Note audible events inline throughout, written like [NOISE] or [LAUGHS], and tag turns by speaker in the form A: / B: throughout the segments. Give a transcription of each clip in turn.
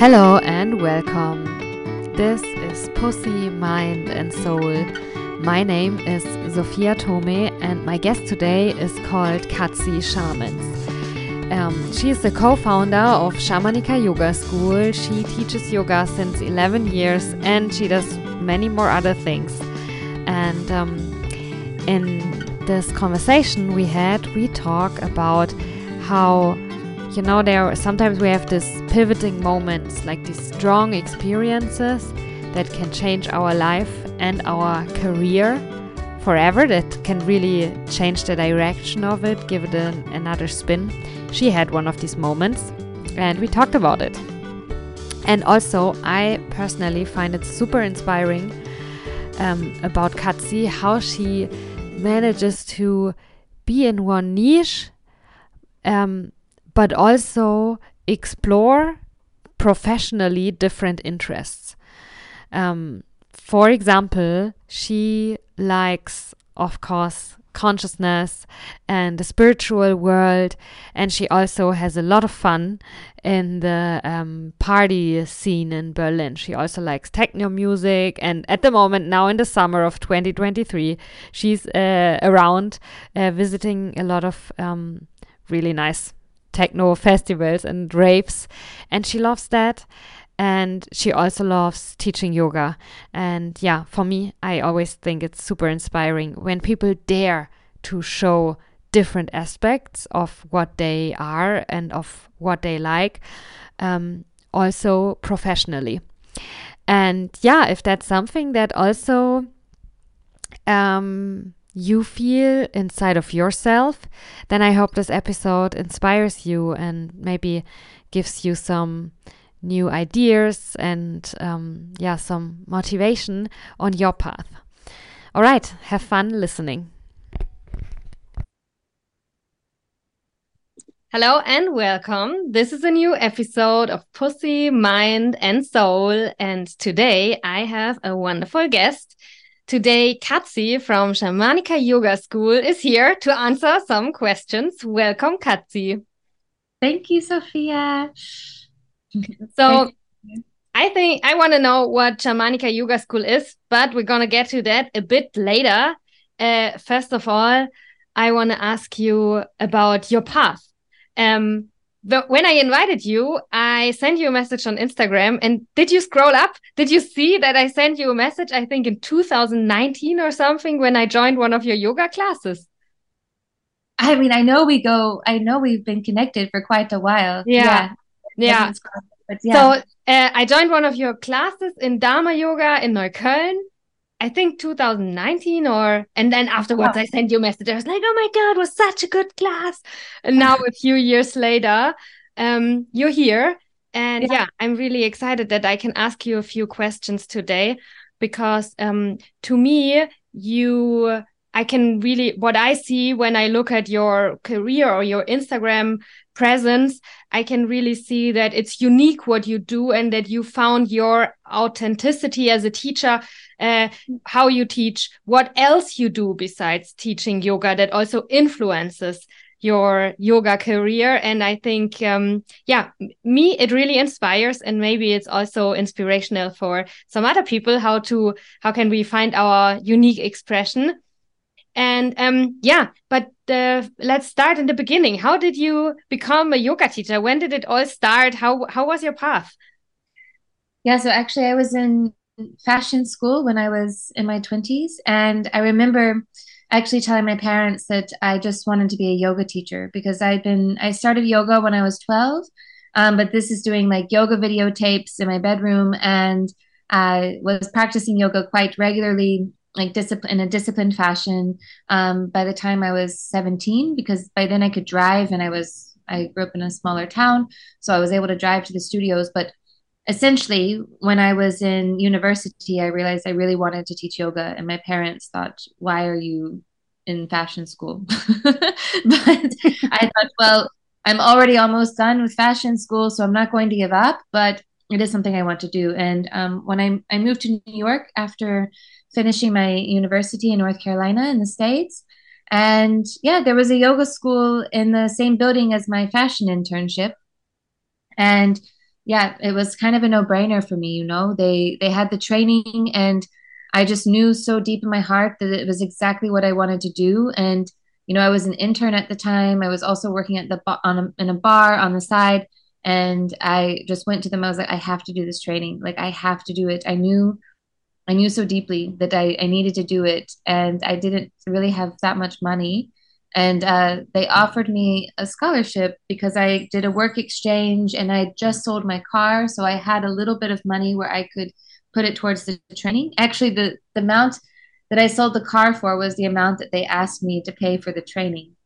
A: Hello and welcome. This is Pussy, Mind and Soul. My name is Sophia Thome and my guest today is called Katzi Schamens. Um, she is the co-founder of Shamanika Yoga School. She teaches yoga since 11 years and she does many more other things. And um, in this conversation we had, we talk about how you know there sometimes we have these pivoting moments like these strong experiences that can change our life and our career forever that can really change the direction of it give it an, another spin. She had one of these moments and we talked about it. And also i personally find it super inspiring um, about Katzi how she manages to be in one niche um, but also explore professionally different interests. Um, for example, she likes, of course, consciousness and the spiritual world, and she also has a lot of fun in the um, party scene in Berlin. She also likes techno music, and at the moment, now in the summer of 2023, she's uh, around uh, visiting a lot of um, really nice techno festivals and raves, and she loves that. And she also loves teaching yoga. And yeah, for me, I always think it's super inspiring when people dare to show different aspects of what they are and of what they like, um, also professionally. And yeah, if that's something that also um, you feel inside of yourself, then I hope this episode inspires you and maybe gives you some new ideas and um, yeah, some motivation on your path. All right, have fun listening. Hello and welcome. This is a new episode of Pussy, Mind, and Soul. And today I have a wonderful guest. Today, Katzi from Shamanika Yoga School is here to answer some questions. Welcome, Katzi.
B: Thank you, Sophia.
A: So, I think I want to know what Shamanika Yoga School is, but we're going to get to that a bit later. Uh, first of all, I want to ask you about your path. Um, when I invited you, I sent you a message on Instagram. And did you scroll up? Did you see that I sent you a message, I think in 2019 or something, when I joined one of your yoga classes?
B: I mean, I know we go, I know we've been connected for quite a while.
A: Yeah. Yeah. yeah. yeah. So uh, I joined one of your classes in Dharma Yoga in Neukölln. I think 2019 or and then afterwards I sent you a message. I was like, oh my god, was such a good class. And now a few years later, um, you're here. And yeah. yeah. I'm really excited that I can ask you a few questions today because um to me you I can really what I see when I look at your career or your Instagram presence, I can really see that it's unique what you do and that you found your authenticity as a teacher, uh, how you teach, what else you do besides teaching yoga that also influences your yoga career. And I think, um, yeah, me, it really inspires and maybe it's also inspirational for some other people how to, how can we find our unique expression? And um, yeah, but uh, let's start in the beginning. How did you become a yoga teacher? When did it all start? How how was your path?
B: Yeah, so actually, I was in fashion school when I was in my twenties, and I remember actually telling my parents that I just wanted to be a yoga teacher because I'd been I started yoga when I was twelve, um, but this is doing like yoga videotapes in my bedroom and I was practicing yoga quite regularly like discipline in a disciplined fashion um, by the time I was 17 because by then I could drive and I was I grew up in a smaller town so I was able to drive to the studios. But essentially when I was in university I realized I really wanted to teach yoga and my parents thought why are you in fashion school? [LAUGHS] But I thought well I'm already almost done with fashion school so I'm not going to give up but it is something I want to do. And um, when I, I moved to New York after finishing my university in North Carolina in the States. And yeah, there was a yoga school in the same building as my fashion internship. And yeah, it was kind of a no-brainer for me, you know. They they had the training and I just knew so deep in my heart that it was exactly what I wanted to do and you know, I was an intern at the time. I was also working at the on a, in a bar on the side and I just went to them I was like I have to do this training. Like I have to do it. I knew I knew so deeply that I, I needed to do it and I didn't really have that much money and uh, they offered me a scholarship because I did a work exchange and I just sold my car. So I had a little bit of money where I could put it towards the training. Actually, the, the amount that I sold the car for was the amount that they asked me to pay for the training.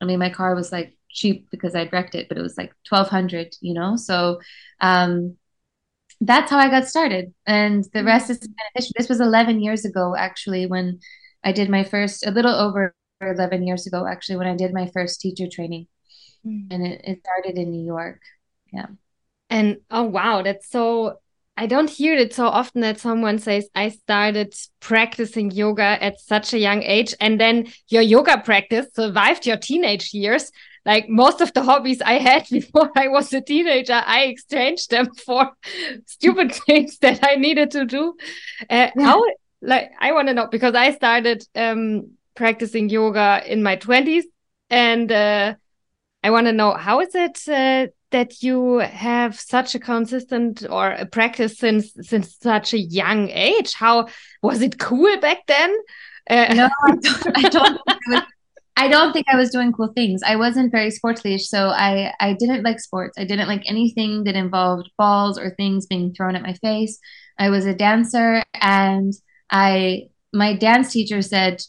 B: I mean, my car was like cheap because I'd wrecked it, but it was like 1200, you know? So, um, that's how I got started. And the rest is kind of history. This was 11 years ago, actually, when I did my first, a little over 11 years ago, actually, when I did my first teacher training. Mm. And it, it started in New York. Yeah.
C: And oh, wow, that's so. I don't hear it so often that someone says, I started practicing yoga at such a young age. And then your yoga practice survived your teenage years. Like most of the hobbies I had [LAUGHS] before I was a teenager, I exchanged them for [LAUGHS] stupid [LAUGHS] things that I needed to do. Uh, yeah. How, like, I want to know because I started um, practicing yoga in my 20s and uh, i want to know how is it uh, that you have such a consistent or a practice since since such a young age how was it cool back then
B: uh, no i don't, I don't was, I don't think I was doing cool things. I wasn't very sportsly, so I I didn't like sports. I didn't like anything that involved balls or things being thrown at my face. I was a dancer, and I my dance teacher said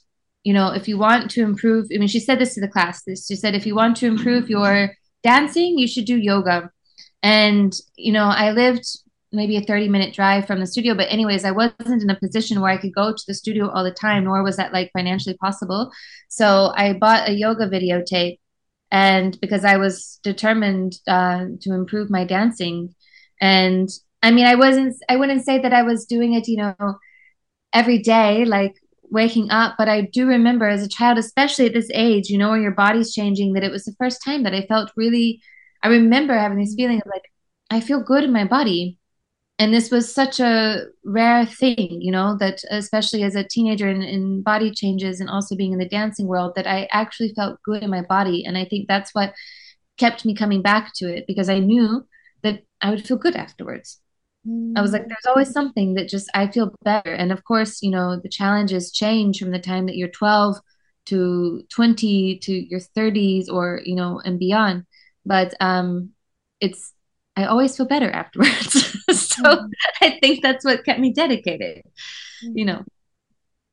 B: you know, if you want to improve, I mean, she said this to the class. She said, if you want to improve your dancing, you should do yoga. And you know, I lived maybe a 30 minute drive from the studio, but anyways, I wasn't in a position where I could go to the studio all the time, nor was that like financially possible. So I bought a yoga videotape, and because I was determined uh, to improve my dancing, and I mean, I wasn't, I wouldn't say that I was doing it, you know, every day like waking up. But I do remember as a child, especially at this age, you know, where your body's changing, that it was the first time that I felt really, I remember having this feeling of like, I feel good in my body. And this was such a rare thing, you know, that especially as a teenager in, in body changes and also being in the dancing world, that I actually felt good in my body. And I think that's what kept me coming back to it because I knew that I would feel good afterwards. I was like, there's always something that just I feel better. And of course, you know, the challenges change from the time that you're 12 to 20 to your 30s or, you know, and beyond. But um it's I always feel better afterwards. [LAUGHS] so mm-hmm. I think that's what kept me dedicated, you know.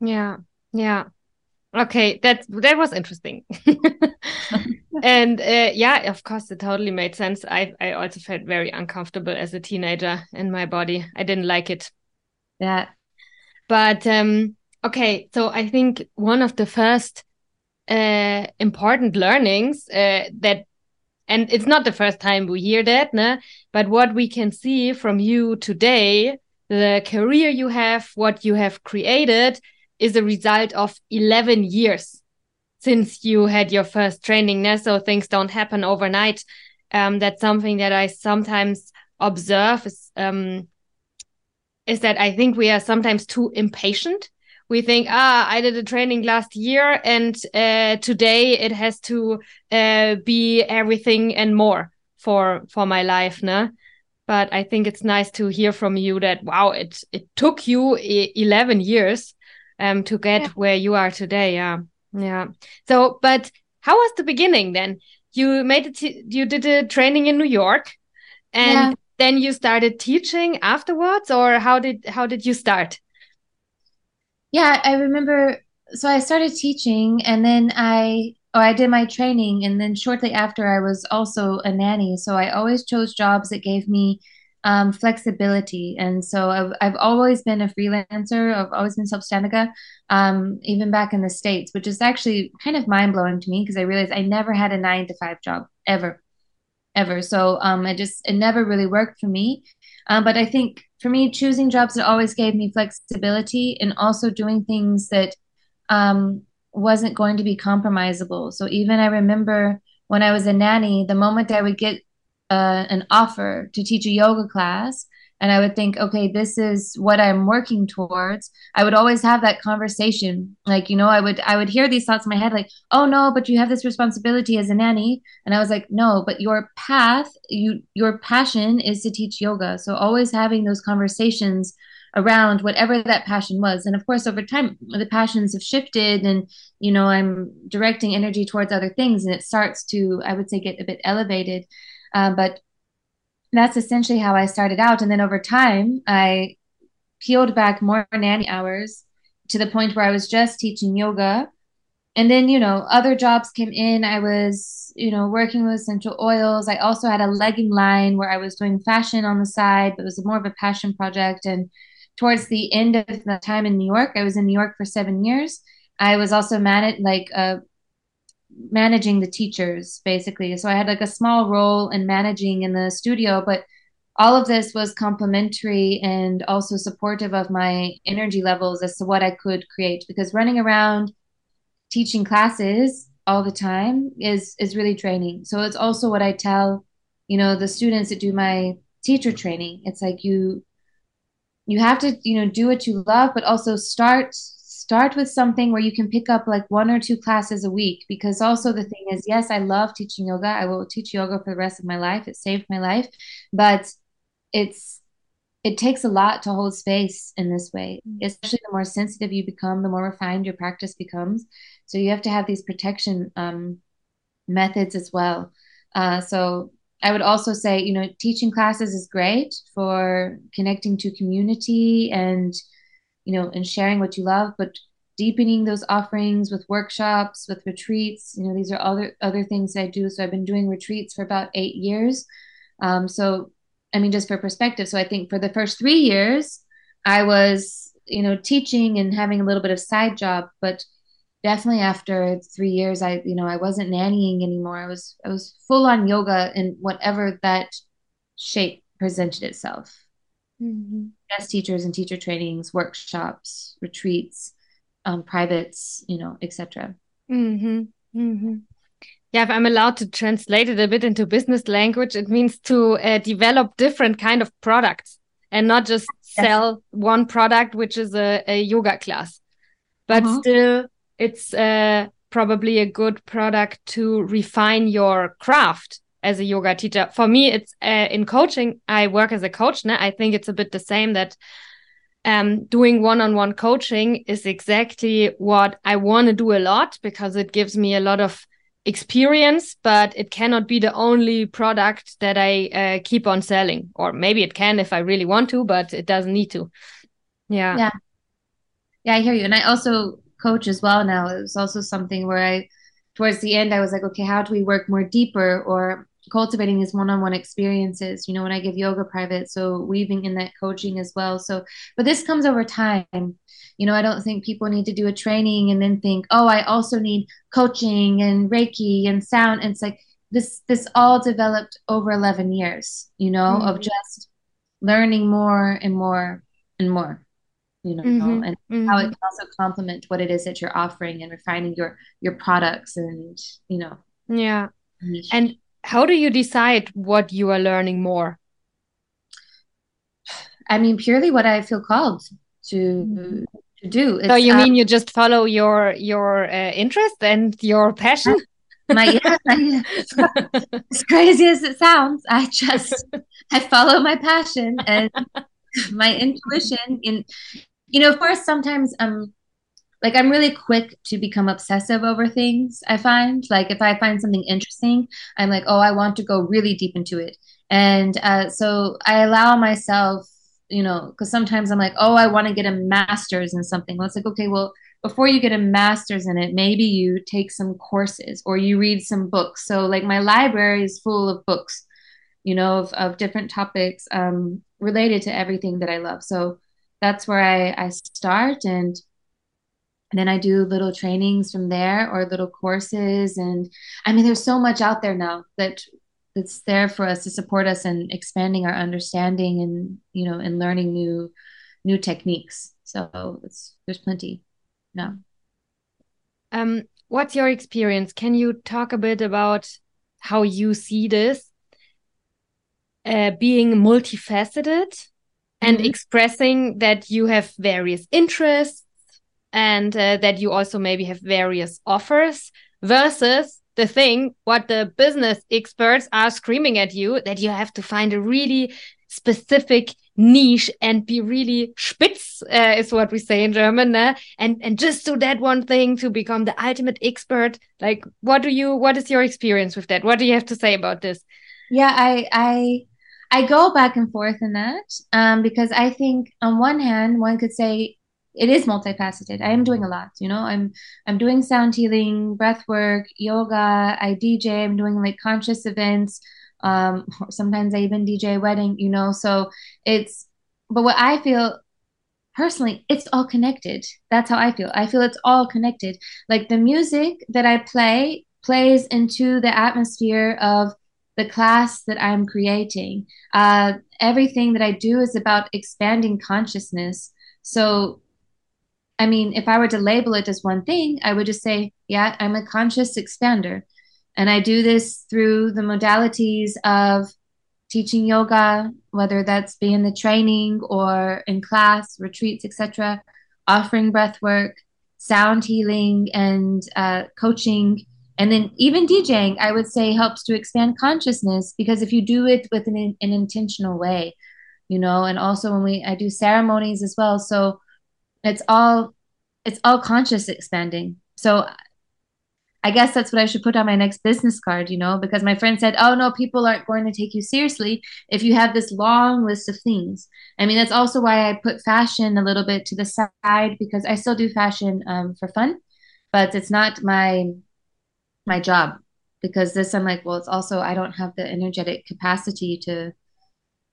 C: Yeah. Yeah. Okay, that that was interesting. [LAUGHS] and uh, yeah, of course, it totally made sense. I I also felt very uncomfortable as a teenager in my body. I didn't like it.
B: Yeah.
C: But um okay, so I think one of the first uh important learnings uh that and it's not the first time we hear that, no? but what we can see from you today, the career you have, what you have created, is a result of 11 years since you had your first training. Now, so things don't happen overnight. Um, that's something that I sometimes observe is, um, is that I think we are sometimes too impatient. We think, ah, I did a training last year and uh, today it has to uh, be everything and more for for my life, no? But I think it's nice to hear from you that wow, it it took you 11 years um to get yeah. where you are today yeah yeah so but how was the beginning then you made it you did a training in new york and yeah. then you started teaching afterwards or how did how did you start
B: yeah i remember so i started teaching and then i oh i did my training and then shortly after i was also a nanny so i always chose jobs that gave me um, flexibility. And so I've, I've always been a freelancer. I've always been self-ständiga, um, even back in the States, which is actually kind of mind blowing to me because I realized I never had a nine to five job ever, ever. So um, it just, it never really worked for me. Um, but I think for me, choosing jobs that always gave me flexibility and also doing things that um, wasn't going to be compromisable. So even I remember when I was a nanny, the moment I would get uh, an offer to teach a yoga class and I would think, okay, this is what I'm working towards. I would always have that conversation. Like, you know, I would I would hear these thoughts in my head like, "Oh no, but you have this responsibility as a nanny." And I was like, "No, but your path, you your passion is to teach yoga." So always having those conversations around whatever that passion was. And of course, over time the passions have shifted and, you know, I'm directing energy towards other things and it starts to I would say get a bit elevated. Uh, but that's essentially how I started out. And then over time, I peeled back more nanny hours to the point where I was just teaching yoga. And then, you know, other jobs came in. I was, you know, working with essential oils. I also had a legging line where I was doing fashion on the side, but it was more of a passion project. And towards the end of the time in New York, I was in New York for seven years. I was also managed like uh, managing the teachers basically. So I had like a small role in managing in the studio, but all of this was complementary and also supportive of my energy levels as to what I could create because running around teaching classes all the time is is really draining. So it's also what I tell, you know, the students that do my teacher training. It's like you you have to, you know, do what you love but also start start with something where you can pick up like one or two classes a week because also the thing is yes i love teaching yoga. I will teach yoga for the rest of my life. It saved my life. But it's it takes a lot to hold space in this way. Mm. especially the more sensitive you become the more refined your practice becomes. So you have to have these protection um, methods as well. Uh, so i would also say you know teaching classes is great for connecting to community and you know, and sharing what you love, but deepening those offerings with workshops, with retreats. You know, these are other other things I do. So I've been doing retreats for about eight years. Um, so I mean, just for perspective. So I think for the first three years, I was, you know, teaching and having a little bit of side job, but definitely after three years, I, you know, I wasn't nannying anymore. I was, I was full on yoga in whatever that shape presented itself mm-hmm. guest teachers and teacher trainings, workshops, retreats, um, privates, you know, etc.
C: Mm-hmm. Mm-hmm. Yeah, if I'm allowed to translate it a bit into business language, it means to uh, develop different kind of products and not just yes. sell one product, which is a, a yoga class, but uh-huh. still it's uh, probably a good product to refine your craft as a yoga teacher. For me, it's uh, in coaching. I work as a coach. Now I think it's a bit the same that um, doing one-on-one coaching is exactly what I want to do a lot because it gives me a lot of experience, but it cannot be the only product that I uh, keep on selling. Or maybe it can if I really want to, but it doesn't need to. Yeah.
B: Yeah. Yeah, I hear you. And I also coach as well now. It was also something where I, towards the end, I was like, okay, how do we work more deeper? Or cultivating these one-on-one experiences you know when i give yoga private so weaving in that coaching as well so but this comes over time you know i don't think people need to do a training and then think oh i also need coaching and reiki and sound and it's like this this all developed over 11 years you know mm-hmm. of just learning more and more and more you know mm-hmm. and mm-hmm. how it can also complement what it is that you're offering and refining your your products and you know
C: yeah and how do you decide what you are learning more?
B: I mean, purely what I feel called to mm-hmm. to do.
C: It's, so you mean um, you just follow your your uh, interest and your passion? [LAUGHS]
B: My yeah, my, [LAUGHS] as crazy as it sounds, I just I follow my passion and [LAUGHS] my intuition. In you know, of course, sometimes um like I'm really quick to become obsessive over things. I find like if I find something interesting, I'm like, oh, I want to go really deep into it, and uh, so I allow myself, you know, because sometimes I'm like, oh, I want to get a master's in something. Well, it's like, okay, well, before you get a master's in it, maybe you take some courses or you read some books. So like my library is full of books, you know, of, of different topics um, related to everything that I love. So that's where I, I start and and then I do little trainings from there or little courses. And I mean, there's so much out there now that that's there for us to support us in expanding our understanding and you know and learning new new techniques. So it's there's plenty. No.
C: Um, what's your experience? Can you talk a bit about how you see this? uh, being multifaceted and mm -hmm. expressing that you have various interests and uh, that you also maybe have various offers versus the thing what the business experts are screaming at you that you have to find a really specific niche and be really spitz uh, is what we say in German, and and just do that one thing to become the ultimate expert. Like, what do you? What is your experience with that? What do you have to say about this?
B: Yeah, I I I go back and forth in that um, because I think on one hand one could say it is multifaceted. I am doing a lot, you know. I'm I'm doing sound healing, breath work, yoga. I DJ. I'm doing like conscious events. Um, [LAUGHS] sometimes I even DJ wedding, you know. So it's but what I feel personally, it's all connected. That's how I feel. I feel it's all connected. Like the music that I play plays into the atmosphere of the class that I'm creating. Uh, everything that I do is about expanding consciousness. So I mean, if I were to label it as one thing, I would just say, yeah, I'm a conscious expander. And I do this through the modalities of teaching yoga, whether that's being the training or in class, retreats, etc., offering breath work, sound healing, and uh, coaching. And then even DJing, I would say, helps to expand consciousness because if you do it with an, an intentional way, you know, and also when we, I do ceremonies as well. So it's all it's all conscious expanding. So i guess that's what i should put on my next business card you know because my friend said oh no people aren't going to take you seriously if you have this long list of things. I mean that's also why i put fashion a little bit to the side because i still do fashion um, for fun but it's not my my job because this i'm like well it's also i don't have the energetic capacity to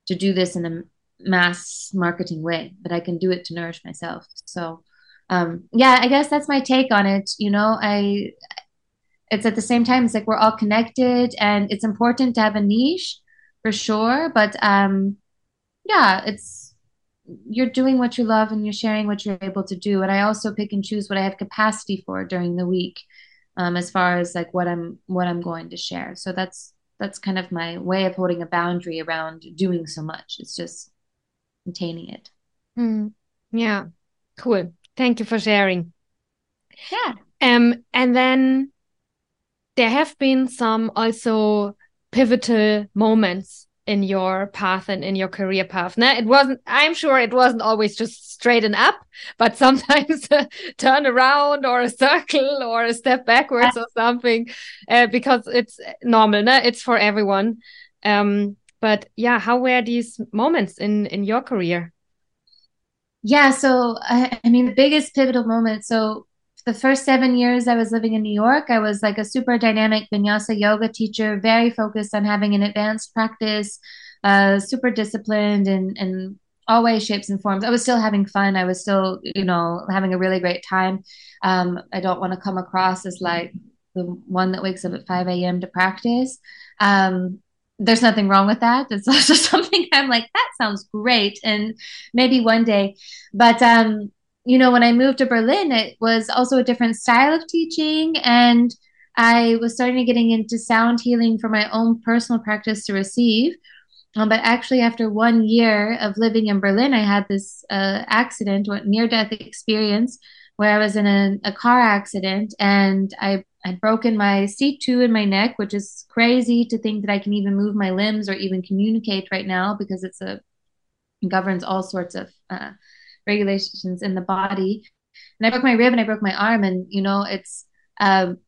B: to do this in a mass marketing way, but I can do it to nourish myself. So, um, yeah, I guess that's my take on it. You know, I, it's at the same time, it's like we're all connected and it's important to have a niche for sure. But, um, yeah, it's, you're doing what you love and you're sharing what you're able to do. And I also pick and choose what I have capacity for during the week. Um, as far as like what I'm what I'm going to share. So that's that's kind of my way of holding a boundary around doing so much. It's just containing it.
C: Mm. Yeah, cool. Thank you for sharing.
B: Yeah.
C: Um, and then there have been some also pivotal moments in your path and in your career path. Now, it wasn't, I'm sure it wasn't always just straight and up, but [LAUGHS] sometimes turn around or a circle or a step backwards or something, uh, because it's normal. No? It's for everyone. Um, but yeah, how were these moments in in your career?
B: Yeah, so I, I mean, the biggest pivotal moment. So the first seven years I was living in New York, I was like a super dynamic vinyasa yoga teacher, very focused on having an advanced practice, uh, super disciplined and and all ways, shapes, and forms. I was still having fun. I was still, you know, having a really great time. Um, I don't want to come across as like the one that wakes up at 5 a.m. to practice. Um, there's nothing wrong with that. It's [LAUGHS] also something I'm like, that sounds great. And maybe one day. But um, you know, when I moved to Berlin, it was also a different style of teaching. And I was starting to getting into sound healing for my own personal practice to receive. Um, but actually, after one year of living in Berlin, I had this uh, accident, or near death experience, where I was in a, a car accident and I I'd broken my C2 in my neck, which is crazy to think that I can even move my limbs or even communicate right now because it's a governs all sorts of uh, regulations in the body. And I broke my rib and I broke my arm, and you know, it's um,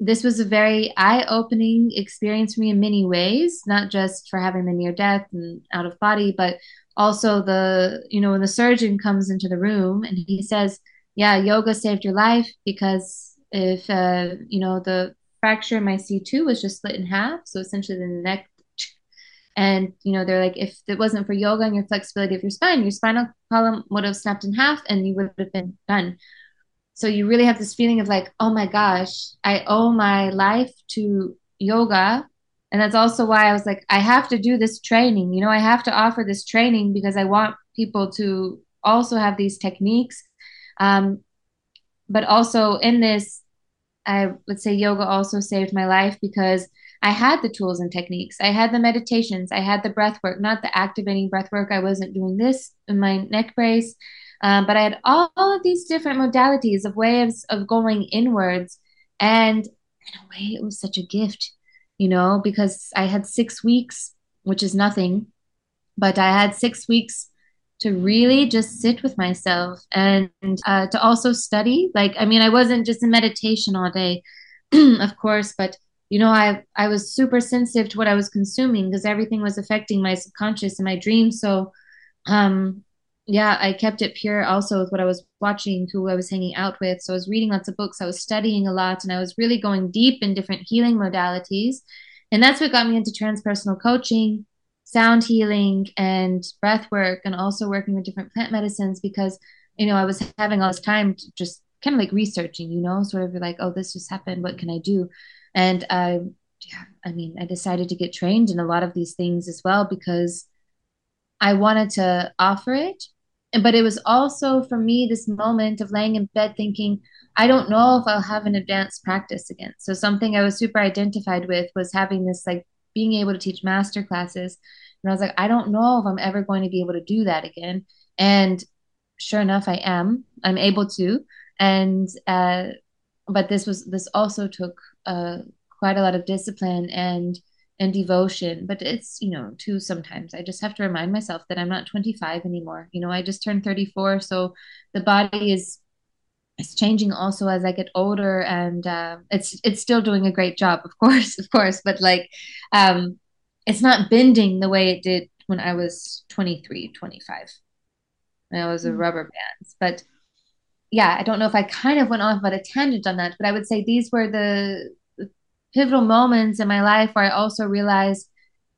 B: this was a very eye-opening experience for me in many ways, not just for having the near death and out of body, but also the you know when the surgeon comes into the room and he says, "Yeah, yoga saved your life because." If uh, you know the fracture in my C2 was just split in half, so essentially the neck. And you know they're like, if it wasn't for yoga and your flexibility of your spine, your spinal column would have snapped in half, and you would have been done. So you really have this feeling of like, oh my gosh, I owe my life to yoga, and that's also why I was like, I have to do this training. You know, I have to offer this training because I want people to also have these techniques um, but also in this I would say yoga also saved my life because I had the tools and techniques. I had the meditations. I had the breath work, not the activating breath work. I wasn't doing this in my neck brace, um, but I had all, all, of these different modalities of ways of going inwards. And in a way, it was such a gift, you know, because I had six weeks, which is nothing, but I had six weeks to really just sit with myself and uh, to also study. Like, I mean, I wasn't just in meditation all day, [CLEARS THROAT] of course, but you know, I I was super sensitive to what I was consuming because everything was affecting my subconscious and my dreams. So, um, yeah, I kept it pure also with what I was watching, who I was hanging out with. So I was reading lots of books, I was studying a lot, and I was really going deep in different healing modalities. And that's what got me into transpersonal coaching, sound healing, and breath work, and also working with different plant medicines because, you know, I was having all this time to just kind of like researching, you know, sort of like, oh, this just happened. What can I do? And I, yeah, I mean, I decided to get trained in a lot of these things as well because I wanted to offer it. And but it was also for me this moment of laying in bed thinking, I don't know if I'll have an advanced practice again. So something I was super identified with was having this like being able to teach master classes. And I was like, I don't know if I'm ever going to be able to do that again. And sure enough, I am. I'm able to. And uh, but this was this also took uh, quite a lot of discipline and and devotion but it's you know too sometimes i just have to remind myself that i'm not 25 anymore you know i just turned 34 so the body is is changing also as i get older and uh, it's it's still doing a great job of course of course but like um it's not bending the way it did when i was 23 25 when i was a mm-hmm. rubber bands but yeah, I don't know if I kind of went off about a tangent on that, but I would say these were the, the pivotal moments in my life where I also realized,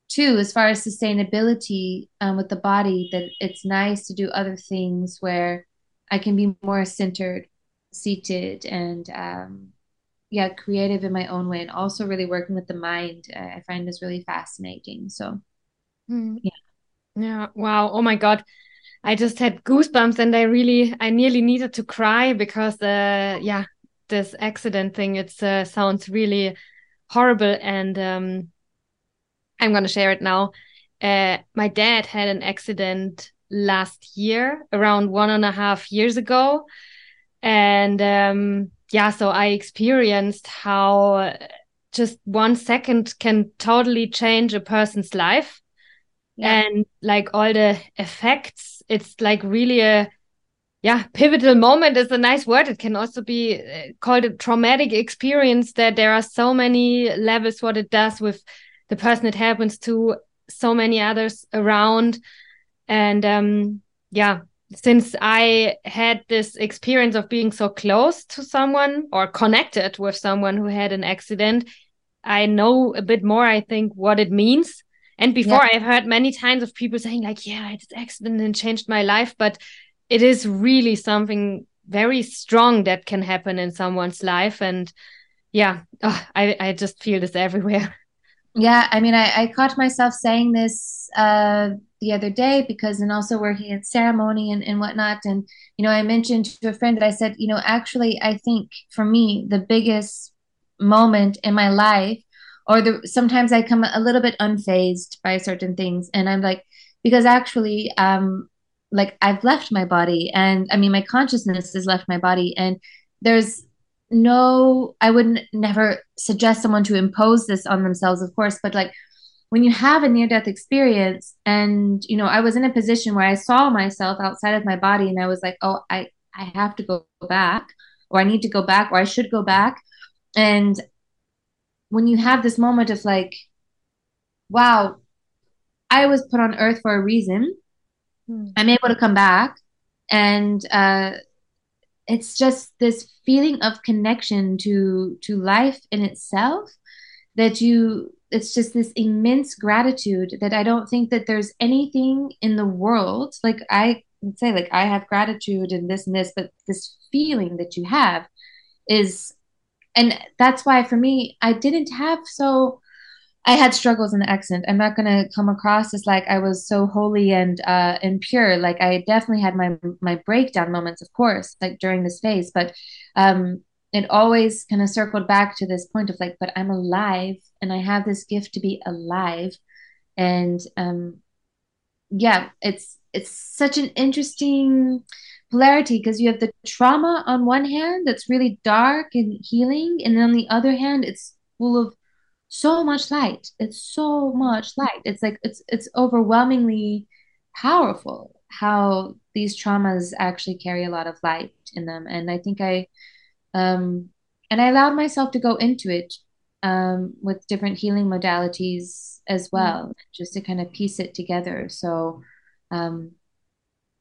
B: too, as far as sustainability um, with the body, that it's nice to do other things where I can be more centered, seated, and um, yeah, creative in my own way, and also really working with the mind. Uh, I find is really fascinating. So,
C: mm. yeah, yeah, wow, oh my god. I just had goosebumps and I really, I nearly needed to cry because, uh, yeah, this accident thing, it uh, sounds really horrible. And um, I'm going to share it now. Uh, my dad had an accident last year, around one and a half years ago. And um, yeah, so I experienced how just one second can totally change a person's life. Yeah. And like all the effects it's like really a yeah pivotal moment is a nice word it can also be uh, called a traumatic experience that there are so many levels what it does with the person it happens to so many others around and um yeah since i had this experience of being so close to someone or connected with someone who had an accident i know a bit more i think what it means and before yeah. I've heard many times of people saying like, yeah, I accident and changed my life, but it is really something very strong that can happen in someone's life. And yeah, oh, I, I just feel this everywhere.
B: Yeah, I mean, I, I caught myself saying this uh, the other day because, and also working at ceremony and, and whatnot. And, you know, I mentioned to a friend that I said, you know, actually, I think for me, the biggest moment in my life or the sometimes I come a little bit unfazed by certain things, and I'm like, because actually, um, like I've left my body, and I mean, my consciousness has left my body, and there's no, I wouldn't never suggest someone to impose this on themselves, of course, but like when you have a near death experience, and you know, I was in a position where I saw myself outside of my body, and I was like, oh, I I have to go back, or I need to go back, or I should go back, and when you have this moment of like, wow, I was put on earth for a reason. Hmm. I'm able to come back. And uh, it's just this feeling of connection to to life in itself that you it's just this immense gratitude that I don't think that there's anything in the world like I would say like I have gratitude and this and this, but this feeling that you have is and that's why for me i didn't have so i had struggles in the accent. I'm not going to come across as like i was so holy and uh and pure. Like i definitely had my my breakdown moments of course like during this phase but um it always kind of circled back to this point of like, but I'm alive and I have this gift to be alive. And um, yeah, it's it's such an interesting polarity because you have the trauma on one hand that's really dark and healing, and then on the other hand, it's full of so much light. It's so much light. It's like it's it's overwhelmingly powerful how these traumas actually carry a lot of light in them. And I think I um and I allowed myself to go into it um with different healing modalities as well, mm-hmm. just to kind of piece it together. So um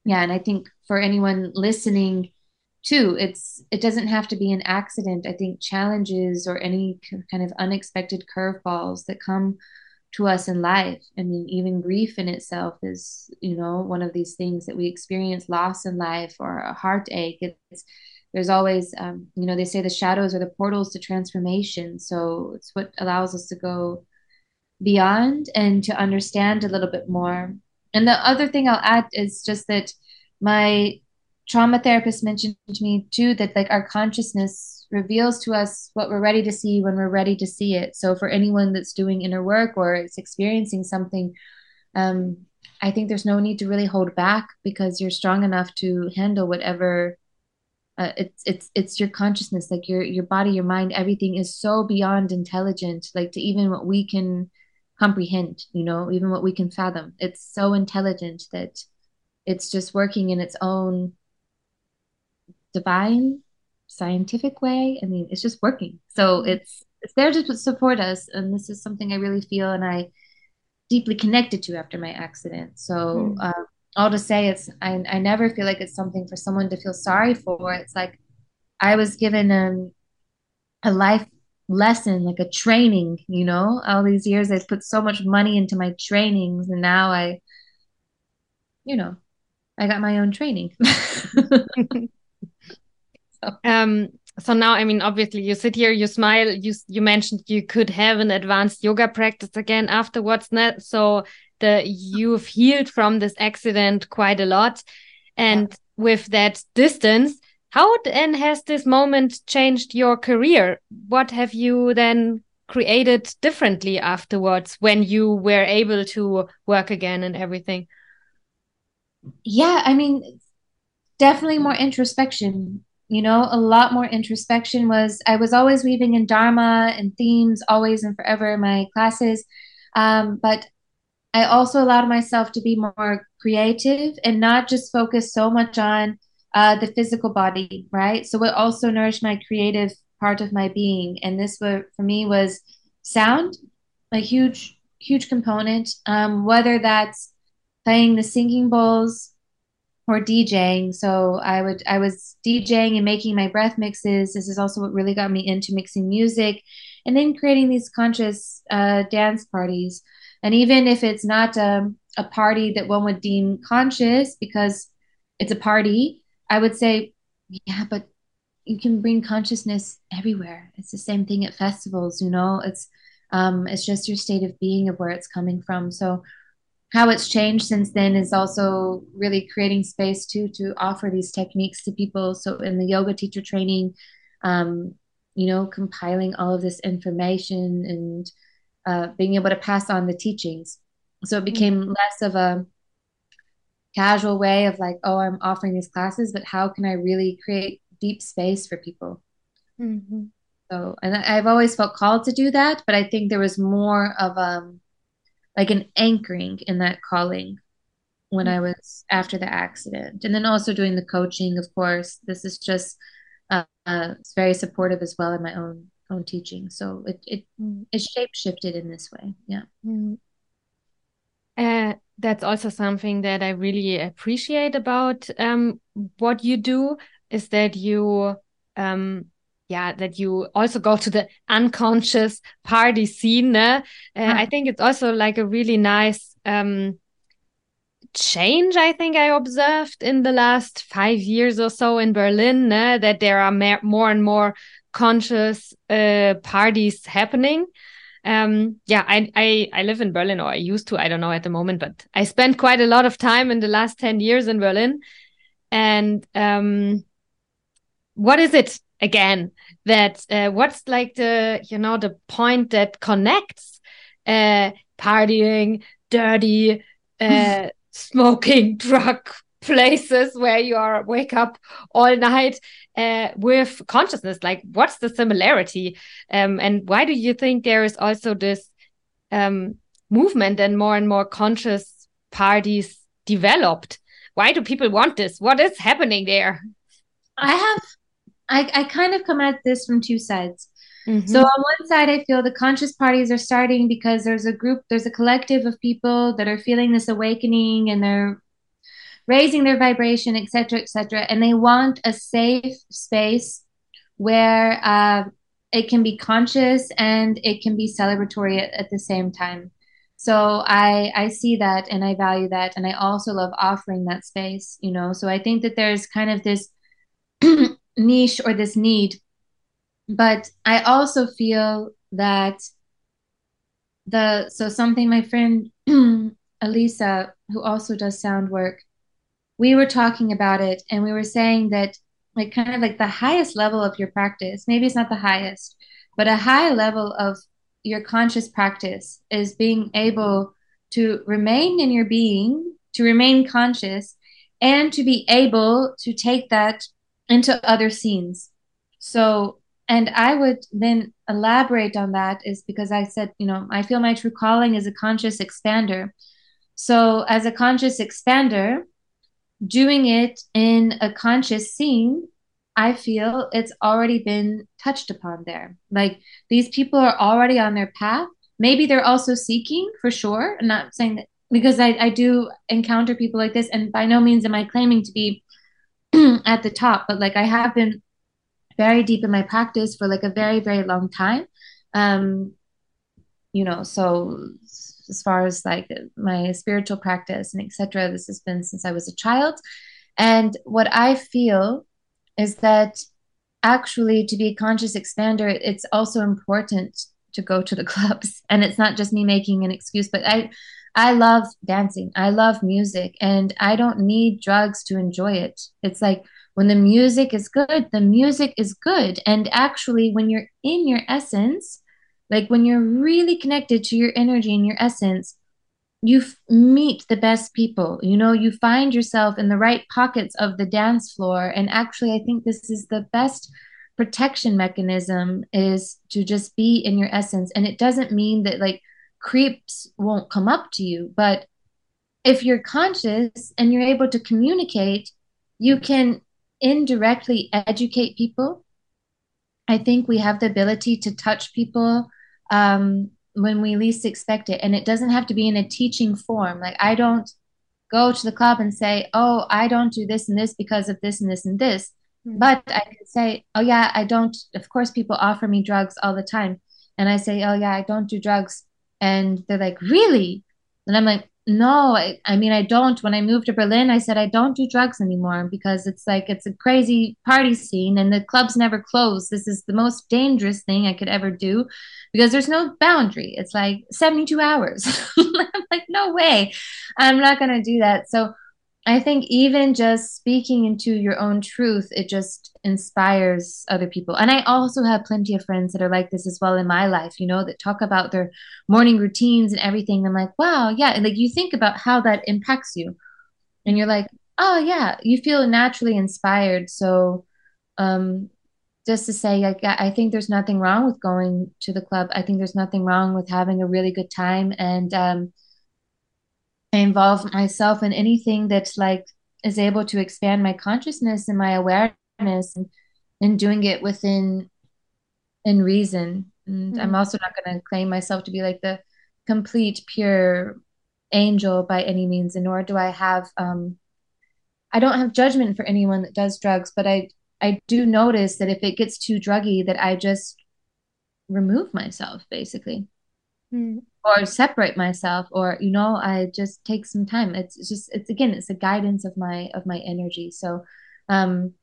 B: yeah, and I think for anyone listening too it's it doesn't have to be an accident i think challenges or any kind of unexpected curveballs that come to us in life i mean even grief in itself is you know one of these things that we experience loss in life or a heartache it's there's always um, you know they say the shadows are the portals to transformation. So it's what allows us to go beyond and to understand a little bit more. And the other thing i'll add is just that my trauma therapist mentioned to me too that like our consciousness reveals to us what we're ready to see when we're ready to see it. So for anyone that's doing inner work or is experiencing something um, i think there's no need to really hold back because you're strong enough to handle whatever uh, it's it's it's your consciousness like your your body your mind everything is so beyond intelligent like to even what we can comprehend you know even what we can fathom it's so intelligent that it's just working in its own divine scientific way. I mean, it's just working. So mm-hmm. it's it's there to support us, and this is something I really feel and I deeply connected to after my accident. So mm. uh, all to say, it's I I never feel like it's something for someone to feel sorry for. It's like I was given um, a life lesson, like a training. You know, all these years I put so much money into my trainings, and now I, you know, I got my own training. [LAUGHS]
C: Um, so now, I mean, obviously, you sit here, you smile. You you mentioned you could have an advanced yoga practice again afterwards. So the you've healed from this accident quite a lot, and with that distance, how then has this moment changed your career? What have you then created differently afterwards when you were able to work again and everything?
B: Yeah, I mean, definitely more introspection you know a lot more introspection was i was always weaving in dharma and themes always and forever in my classes um, but i also allowed myself to be more creative and not just focus so much on uh, the physical body right so it also nourished my creative part of my being and this were, for me was sound a huge huge component um, whether that's playing the singing bowls or DJing. So I would I was DJing and making my breath mixes. This is also what really got me into mixing music, and then creating these conscious uh, dance parties. And even if it's not a, um, a party that one would deem conscious because it's a party, I would say, yeah, but you can bring consciousness everywhere. It's the same thing at festivals, you know. It's um, it's just your state of being of where it's coming from. So how it's changed since then is also really creating space too to offer these techniques to people. So in the yoga teacher training, um, you know, compiling all of this information and uh, being able to pass on the teachings. So it became mm-hmm. less of a casual way of like, oh, I'm offering these classes, but how can I really create deep space for people? Mm-hmm. So, and I've always felt called to do that, but I think there was more of um like an anchoring in that calling when I was after the accident. And then also doing the coaching, of course. This is just uh, uh, it's very supportive as well in my own own teaching. So it it mm. it shape shifted in this way. Yeah. Mm.
C: Uh, that's also something that I really appreciate about um, what you do is that you um, yeah that you also go to the unconscious party scene uh, i think it's also like a really nice um, change i think i observed in the last five years or so in berlin uh, that there are more and more conscious uh, parties happening. Um, yeah I, I i live in berlin or i used to i don't know at the moment but i spent quite a lot of time in the last 10 years in berlin. And um, what is it again that uh, what's like the you know the point that connects uh, partying, dirty, uh, [LAUGHS] smoking, drug places where you are wake up all night uh, with consciousness. Like what's the similarity? Um, and why do you think there is also this um, movement and more and more conscious parties developed? Why do people want this? What is happening there?
B: I have i, I kind of come at this from two sides. Mm -hmm. so on one side i feel the conscious parties are starting because there's a group there's a collective of people that are feeling this awakening and they're raising their vibration, etc., etc., and they want a safe space where uh, it can be conscious and it can be celebratory at, at the same time. So I I see that and I value that, and I also love offering that space. You know, so I think that there's kind of this [CLEARS THROAT] niche or this need, but I also feel that the so something my friend [CLEARS THROAT] Elisa, who also does sound work, we were talking about it and we were saying that like kind of like the highest level of your practice maybe it's not the highest but a high level of your conscious practice is being able to remain in your being to remain conscious and to be able to take that into other scenes. So and i would then elaborate on that is because i said you know i feel my true calling is a conscious expander. So as a conscious expander doing it in a conscious scene, I feel it's already been touched upon there. Like these people are already on their path. Maybe they're also seeking for sure. I'm not saying that because I, I do encounter people like this, and by no means am I claiming to be [CLEARS THROAT] at the top, but like I have been very deep in my practice for like a very, very long time. Um, you know, so as far as like my spiritual practice and etc. This has been since I was a child. And what I feel is that actually to be a conscious expander, it's also important to go to the [LAUGHS] clubs. And it's not just me making an excuse, but I I love dancing. I love music and I don't need drugs to enjoy it. It's like when the music is good, the music is good. And actually when you're in your essence, like when you're really connected to your energy and your essence, you f- meet the best people. You know, you find yourself in the right pockets of the dance floor. And actually, I think this is the best protection mechanism is to just be in your essence. And it doesn't mean that like creeps won't come up to you, but if you're conscious and you're able to communicate, you can indirectly educate people. I think we have the ability to touch people um, when we least expect it. And it doesn't have to be in a teaching form. Like I don't go to the club and say, oh, I don't do this and this because of this and this and this. Mm-hmm. But I can say, oh, yeah, I don't. Of course, people offer me drugs all the time. And I say, oh, yeah, I don't do drugs. And they're like, really? And I'm like, no, I, I, mean, I don't. When I moved to Berlin, I said I don't do drugs anymore because it's like it's a crazy party scene and the clubs never close. This is the most dangerous thing I could ever do because there's no boundary. It's like 72 hours. [LAUGHS] I'm like, no way. I'm not going to do that. So I think even just speaking into your own truth, it just inspires other people. And I also have plenty of friends that are like this as well in my life, you know, that talk about their morning routines and everything. I'm like, wow, yeah. And like you think about how that impacts you. And you're like, oh yeah, you feel naturally inspired. So um just to say I think there's nothing wrong with going to the club. I think there's nothing wrong with having a really good time and um I involve myself in anything that's like is able to expand my consciousness and my awareness and, and doing it within in reason. And mm-hmm. I'm also not going to claim myself to be like the complete pure angel by any means, and nor do I have um I don't have judgment for anyone that does drugs, but I I do notice that if it gets too druggy that I just remove myself basically. Mm or separate myself or you know i just take some time. It's, just it's again it's a guidance of my of my energy. So um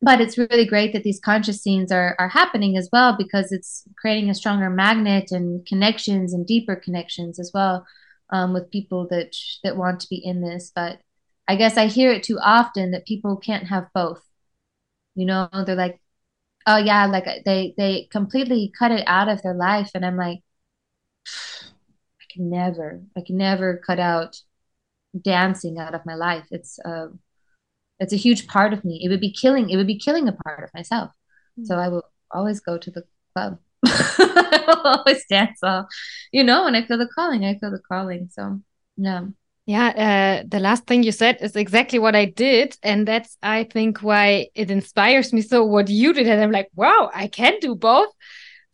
B: but it's really great that these conscious scenes are are happening as well because it's creating a stronger magnet and connections and deeper connections as well um, with people that that want to be in this. But i guess i hear it too often that people can't have both. You know they're like oh yeah, like they they completely cut it out of their life, and I'm like, can never, I can never cut out dancing out of my life. It's uh, it's a huge part of me. It would be killing. It would be killing a part of myself. Mm-hmm. So I will always go to the club. [LAUGHS] I will always dance. All, you know, when I feel the calling, I feel the calling. So yeah.
C: Yeah, uh, the last thing you said is exactly what I did. And that's, I think, why it inspires me so what you did. And I'm like, wow, I can do both.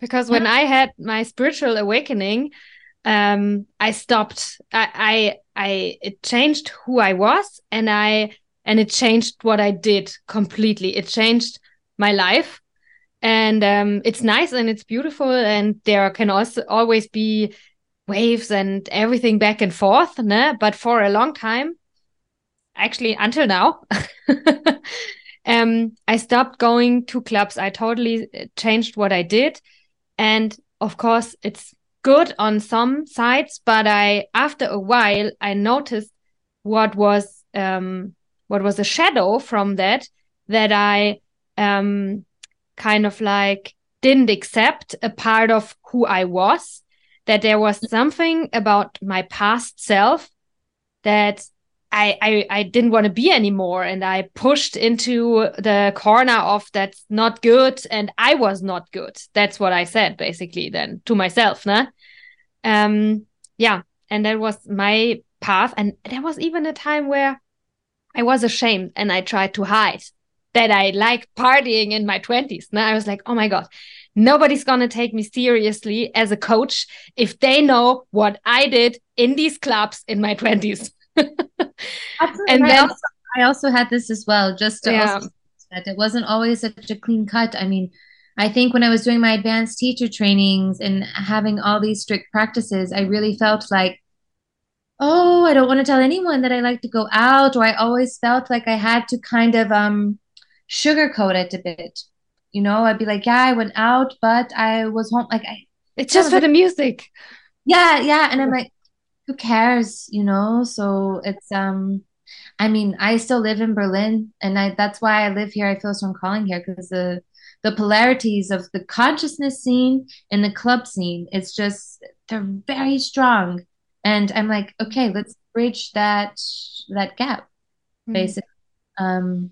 C: Because when I had my spiritual awakening, um, I stopped. I, I, I, it changed who I was and I, and it changed what I did completely. It changed my life. And um, it's nice and it's beautiful. And there can also always be waves and everything back and forth. Ne? But for a long time, actually until now, [LAUGHS] um, I stopped going to clubs. I totally uh, changed what I did. And of course, it's good on some sides, but I, after a while, I noticed what was, um, what was a shadow from that, that I, um, kind of like didn't accept a part of who I was that there was something about my past self that I, I, I didn't want to be anymore. And I pushed into the corner of that's not good. And I was not good. That's what I said basically then to myself. Nah? Um, yeah. And that was my path. And there was even a time where I was ashamed and I tried to hide that I liked partying in my 20s. Now I was like, oh my God, nobody's going to take me seriously as a coach if they know what I did in these clubs in my 20s. [LAUGHS]
B: and then I also, I also, had this as well, just to yeah. that it wasn't always such a clean cut. I mean, I think when I was doing my advanced teacher trainings and having all these strict practices, I really felt like, oh, I don't want to tell anyone that I like to go out, or I always felt like I had to kind of um sugarcoat it a bit you know, I'd be like, yeah, I went out, but I was home. Like, I,
C: it's just for like, the music.
B: Yeah, yeah. And I'm like, who cares, you know? So it's, um, I mean, I still live in Berlin, and I that's why I live here. I feel so calling here because the the polarities of the consciousness scene and the club scene, it's just they're very strong. And I'm like, okay, let's bridge that that gap, mm. basically. Um,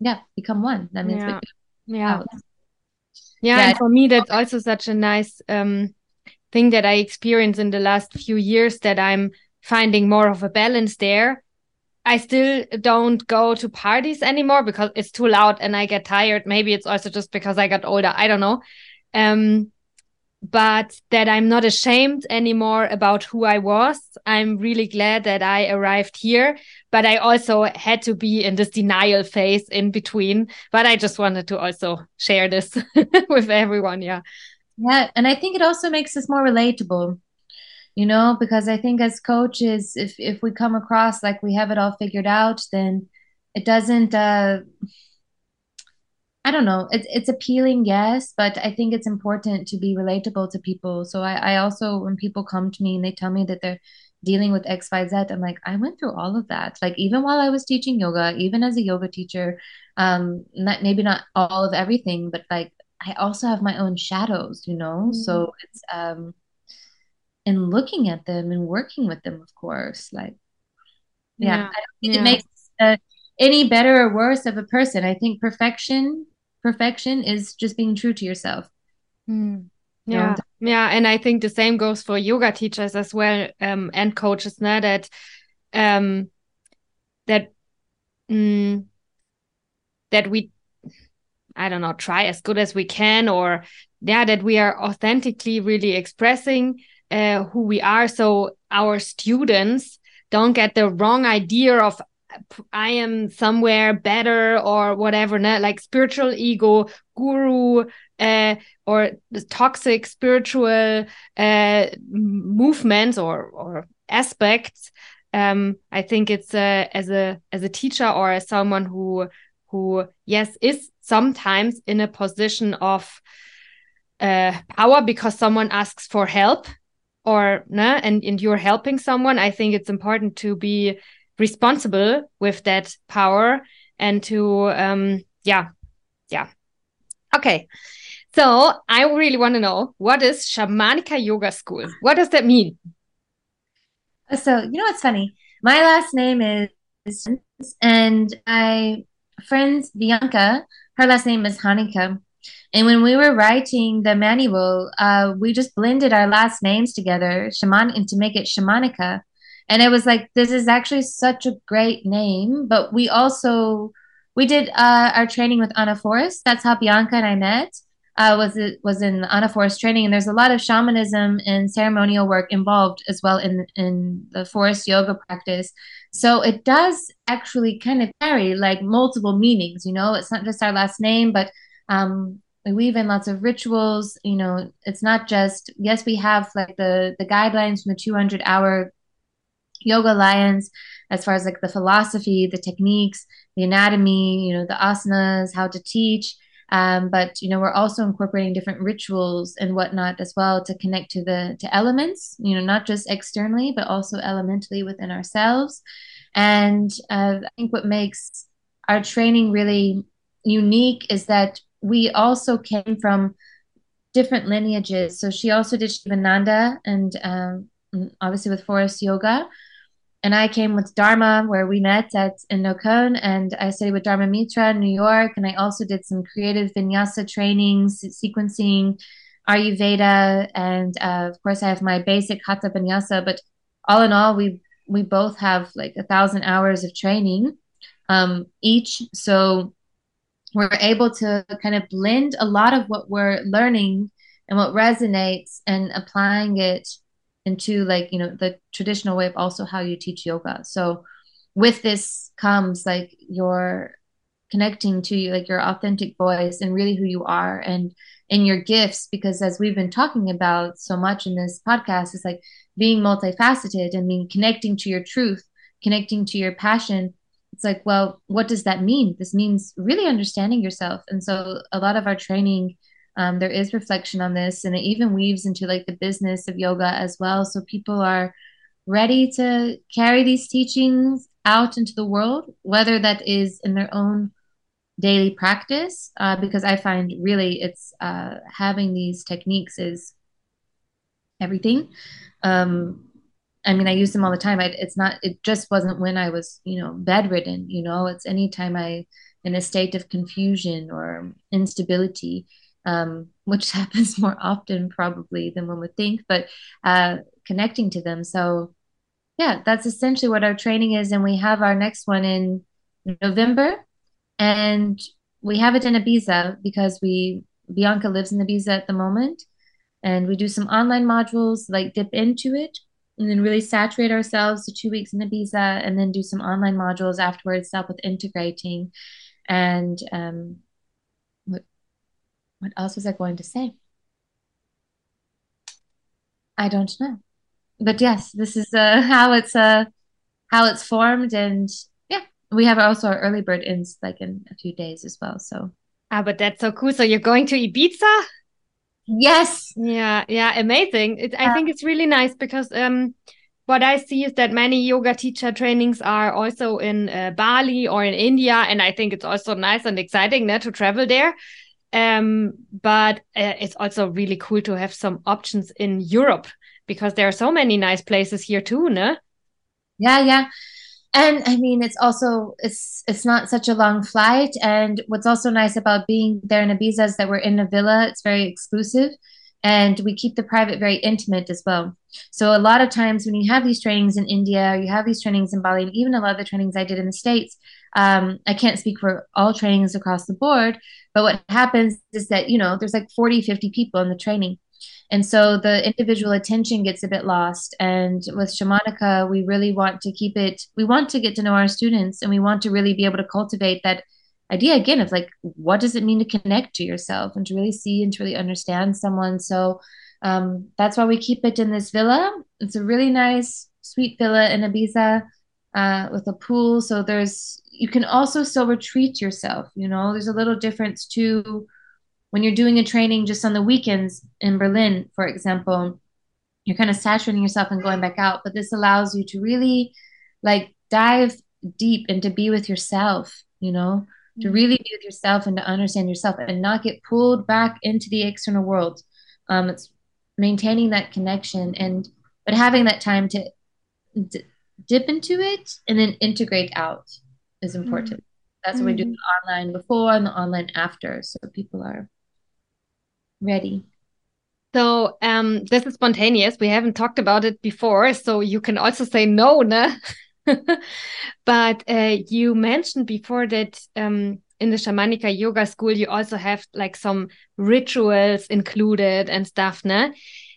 B: yeah, become one. That means
C: yeah. Yeah. Yeah, yeah. and for me, that's also such a nice um, thing that I experienced in the last few years that I'm finding more of a balance there. I still don't go to parties anymore because it's too loud and I get tired. Maybe it's also just because I got older. I don't know. Um, but that I'm not ashamed anymore about who I was. I'm really glad that I arrived here, but I also had to be in this denial phase in between. But I just wanted to also share this [LAUGHS] with everyone. Yeah.
B: Yeah. And I think it also makes us more relatable, you know, because I think as coaches, if, if we come across like we have it all figured out, then it doesn't, uh, I don't know. It's it's appealing, yes, but I think it's important to be relatable to people. So I, I also when people come to me and they tell me that they're dealing with XYZ, I'm like, I went through all of that. Like even while I was teaching yoga, even as a yoga teacher, um, not maybe not all of everything, but like I also have my own shadows, you know? Mm-hmm. So it's um in looking at them and working with them, of course. Like yeah, yeah. I don't think yeah. it makes uh, any better or worse of a person. I think perfection perfection is just being true to yourself.
C: Mm. Yeah. yeah. And I think the same goes for yoga teachers as well, um, and coaches now that um that mm, that we I don't know, try as good as we can or yeah, that we are authentically really expressing uh, who we are. So our students don't get the wrong idea of I am somewhere better or whatever, like spiritual ego, guru, uh, or toxic spiritual uh, movements or or aspects. Um, I think it's uh, as a as a teacher or as someone who who yes is sometimes in a position of uh, power because someone asks for help or nah, and and you're helping someone. I think it's important to be responsible with that power and to um yeah yeah Okay. So I really want to know what is Shamanika Yoga School? What does that mean?
B: So, you know what's funny? My last name is, and I, friends Bianca, her last name is Hanika. And when we were writing the manual, uh, we just blended our last names together, Shaman, and to make it shamanika. And it was like, this is actually such a great name. But we also we did uh, our training with Ana Forrest. That's how Bianca and I met. Uh, was it was in Ana Forrest training, and there's a lot of shamanism and ceremonial work involved as well in in the Forrest yoga practice. So it does actually kind of carry like multiple meanings. You know, it's not just our last name, but um, we weave in lots of rituals. You know, it's not just yes, we have like the the guidelines from the 200 hour yoga alliance as far as like the philosophy, the techniques, the anatomy, you know, the asanas, how to teach. Um, but you know, we're also incorporating different rituals and whatnot as well to connect to the to elements. You know, not just externally, but also elementally within ourselves. And uh, I think what makes our training really unique is that we also came from different lineages. So she also did Shivananda and um, obviously with Forrest Yoga and I came with Dharma, where we met at in and I studied with Dharma Mitra in New York, and I also did some creative vinyasa trainings, sequencing, Ayurveda, and uh, of course I have my basic Hatha vinyasa. But all in all, we we both have like a thousand hours of training um, each, so we're able to kind of blend a lot of what we're learning and what resonates and applying it into like you know the traditional way of also how you teach yoga. So with this comes like your connecting to you like your authentic voice and really who you are and in your gifts. Because as we've been talking about so much in this podcast is like being multifaceted and mean connecting to your truth connecting to your passion it's like well what does that mean? This means really understanding yourself. And so a lot of our training um, there is reflection on this and it even weaves into like the business of yoga as well. So people are ready to carry these teachings out into the world whether that is in their own daily practice uh, because i find really it's uh, having these techniques is everything. Um, i mean i use them all the time I, it's not it just wasn't when i was you know bedridden you know it's anytime i in a state of confusion or instability um, which [LAUGHS] happens more often probably than one would think, but uh, connecting to them. So, yeah, that's essentially what our training is. And we have our next one in November. And we have it in Ibiza because we, Bianca lives in Ibiza at the moment. And we do some online modules, like dip into it and then really saturate ourselves to two weeks in Ibiza and then do some online modules afterwards, help with integrating. And um, what else was I going to say? I don't know. But yes, this is uh, [LAUGHS] how it's uh, how it's formed, and yeah, we have also our early bird ins like in a few days as well. So
C: ah, but that's so cool. So you're going to Ibiza?
B: Yes.
C: Yeah, yeah, amazing. It, I think it's really nice because um, what I see is that many yoga teacher trainings are also in uh, Bali or in India, and I think it's also nice and exciting ne, to travel there. Um, but uh, it's also really cool to have some options in Europe because there are so many nice places here too, no?
B: Yeah, yeah. And I mean, it's also it's it's not such a long flight. And what's also nice about being there in Ibiza is that we're in a villa. It's very exclusive, and we keep the private very intimate as well. So a lot of times when you have these trainings in India, you have these trainings in Bali, and even a lot of the trainings I did in the States, um, I can't speak for all trainings across the board, but what happens is that, you know, there's like 40, 50 people in the training. And so the individual attention gets a bit lost. And with Shamanika, we really want to keep it, we want to get to know our students and we want to really be able to cultivate that idea again of like, what does it mean to connect to yourself and to really see and to really understand someone? So um, that's why we keep it in this villa. It's a really nice, sweet villa in Ibiza uh, with a pool. So there's you can also still retreat yourself. You know, there's a little difference too when you're doing a training just on the weekends in Berlin, for example. You're kind of saturating yourself and going back out, but this allows you to really like dive deep and to be with yourself. You know, to mm. really be with yourself and to understand yourself and not get pulled back into the external world. Um, it's maintaining that connection and but having that time to d- dip into it and then integrate out is important. Mm. That's what mm-hmm. we do mm-hmm. online before and the online after, so people are ready.
C: So um, this is spontaneous. We haven't talked about it before, so you can also say no, ne? [LAUGHS] but uh, you mentioned before that um, in the shamanika yoga school you also have like some rituals included and stuff, ne?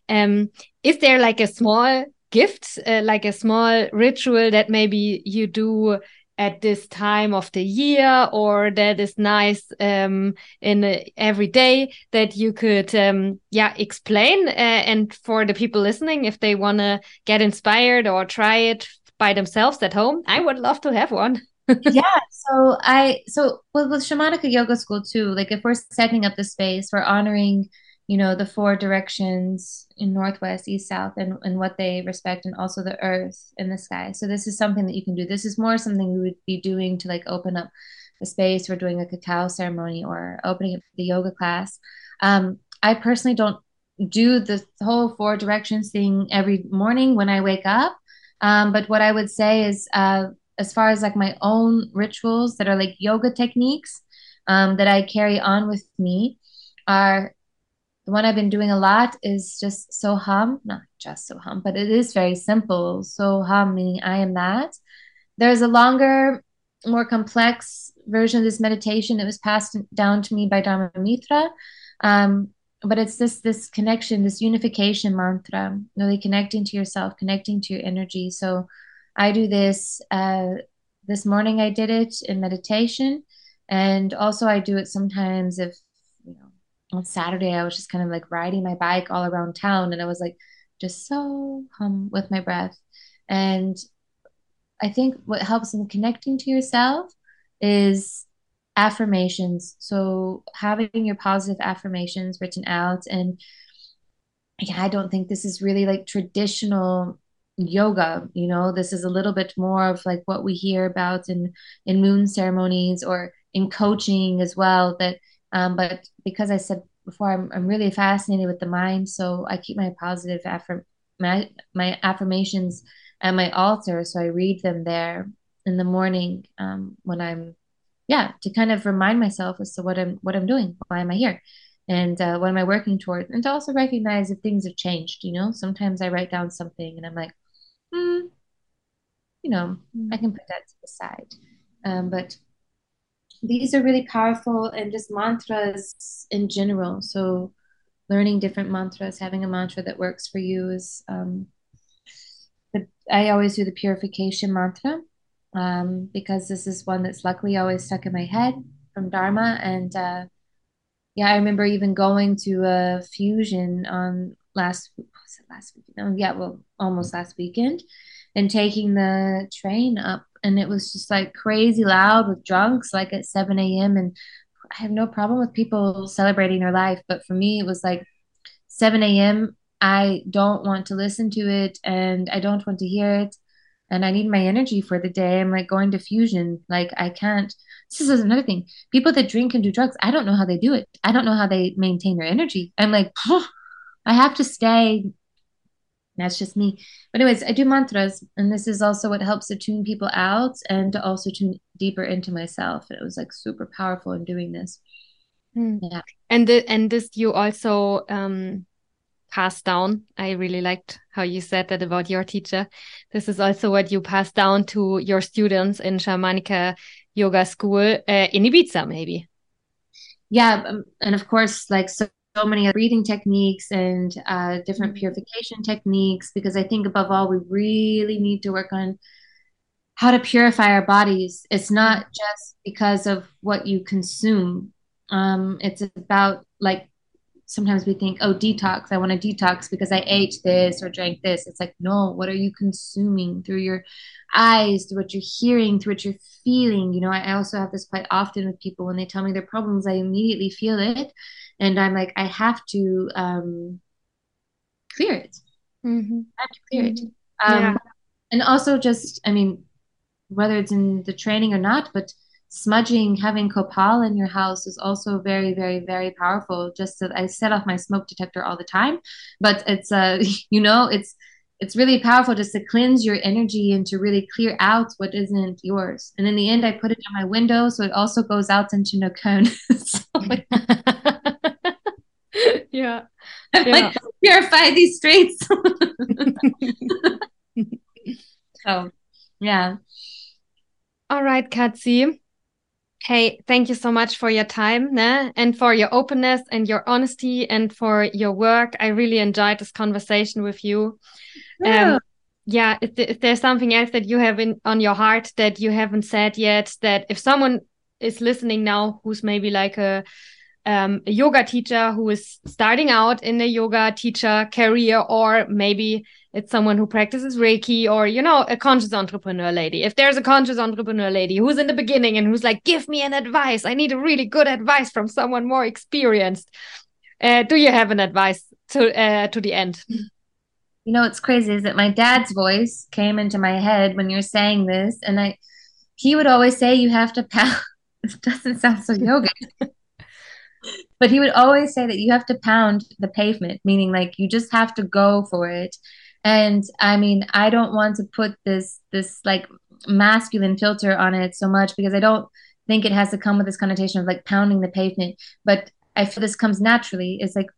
C: Um, is there like a small gift, uh, like a small ritual that maybe you do at this time of the year or that is nice um, in uh, every day that you could um, yeah explain uh, and for the people listening if they want to get inspired or try it by themselves at home i would love to have one. [LAUGHS]
B: Yeah so i so with, with shamanika yoga school too like if we're setting up the space we're honoring you know the four directions in northwest east south and, and what they respect and also the earth and the sky. So this is something that you can do. This is more something we would be doing to like open up the space for doing a cacao ceremony or opening up the yoga class. Um, i personally don't do the whole four directions thing every morning when i wake up. Um, but what i would say is uh, as far as like my own rituals that are like yoga techniques um, that i carry on with me are the one I've been doing a lot is just Soham, not just Soham, but it is very simple. Soham meaning I am that. There's a longer, more complex version of this meditation. It was passed down to me by Dharma Mitra. Um, but it's this this connection, this unification mantra, really connecting to yourself, connecting to your energy. So I do this uh, this morning. I did it in meditation, and also I do it sometimes if on Saturday, I was just kind of like riding my bike all around town and I was like just so hum with my breath. And I think what helps in connecting to yourself is affirmations. So having your positive affirmations written out and yeah, I don't think this is really like traditional yoga you know this is a little bit more of like what we hear about in in moon ceremonies or in coaching as well that um, but because I said before, I'm, I'm really fascinated with the mind. So I keep my positive affirm my, my affirmations at my altar. So I read them there in the morning um, when I'm, yeah, to kind of remind myself as to what I'm, what I'm doing. Why am I here? And uh, what am I working towards? And to also recognize if things have changed, you know, sometimes I write down something and I'm like, hmm, you know, mm. I can put that to the side. Um, but these are really powerful and just mantras in general. So learning different mantras, having a mantra that works for you is um, I always do the purification mantra um, because this is one that's luckily always stuck in my head from Dharma. And uh, yeah, I remember even going to a fusion on last last weekend? Oh, yeah, well, almost last weekend, and taking the train up and it was just like crazy loud with drunks like at 7 a.m. And I have no problem with people celebrating their life. But for me, it was like 7 a.m. I don't want to listen to it and I don't want to hear it. And I need my energy for the day. I'm like going to fusion. Like I can't. This is another thing. People that drink and do drugs, I don't know how they do it. I don't know how they maintain their energy. I'm like, [SIGHS] I have to stay that's just me. But anyways, I do mantras, and this is also what helps to tune people out and to also tune deeper into myself. It was like super powerful in doing this.
C: Mm. Yeah. And the, and this you also um passed down. I really liked how you said that about your teacher. This is also what you pass down to your students in Shamanika Yoga School uh, in Ibiza, maybe.
B: Yeah, um, and of course, like so so many breathing techniques and uh, different mm-hmm. purification techniques because I think above all, we really need to work on how to purify our bodies. It's not mm-hmm. just because of what you consume. Um, it's about like sometimes we think, oh, detox. I want to detox because I ate this or drank this. It's like, no, what are you consuming through your eyes, through what you're hearing, through what you're feeling? You know, I also have this quite often with people when they tell me their problems, I immediately feel it and i'm like i have to um clear it mm-hmm. i have to clear mm-hmm. it um yeah. and also just i mean whether it's in the training or not but smudging, having copal in your house is also very, very, very powerful. Just that I set off my smoke detector all the time, but it's uh, [LAUGHS] you know, it's it's really powerful just to cleanse your energy and to really clear out what isn't yours. And in the end, I put it on my window, so it also goes out into no Neukölln. [LAUGHS] [LAUGHS]
C: yeah. [LAUGHS]
B: I'm yeah. like, purify these streets. so, yeah.
C: All right, Katzi. Hey, thank you so much for your time né? and for your openness and your honesty and for your work. I really enjoyed this conversation with you. Yeah. Um, yeah, if, if, there's something else that you have in, on your heart that you haven't said yet, that if someone is listening now who's maybe like a, um, a yoga teacher who is starting out in a yoga teacher career, or maybe it's someone who practices Reiki or, you know, a conscious entrepreneur lady. If there's a conscious entrepreneur lady who's in the beginning and who's like, give me an advice, I need a really good advice from someone more experienced. Uh, do you have an advice to uh, to the end? [LAUGHS]
B: You know, what's crazy is that my dad's voice came into my head when you're saying this, and I, he would always say, "You have to pound." [LAUGHS] it doesn't sound so yoga, [LAUGHS] but he would always say that you have to pound the pavement, meaning like you just have to go for it. And i mean i don't want to put this this like masculine filter on it so much because i don't think it has to come with this connotation of like pounding the pavement. But i feel this comes naturally. It's like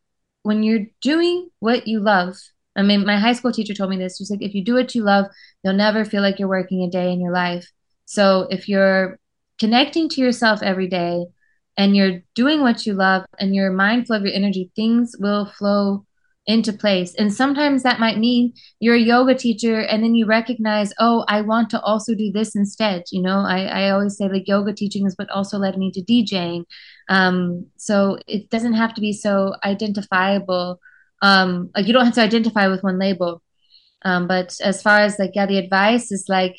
B: when you're doing what you love i mean my high school teacher told me this just like if you do what you love you'll never feel like you're working a day in your life so if you're connecting to yourself every day and you're doing what you love and you're mindful of your energy things will flow into place. And sometimes that might mean you're a yoga teacher and then you recognize, oh, I want to also do this instead. You know, I, I always say like yoga teaching is what also led me to DJing. Um, so it doesn't have to be so identifiable. Um, like you don't have to identify with one label. Um, but as far as like, yeah, the advice is like,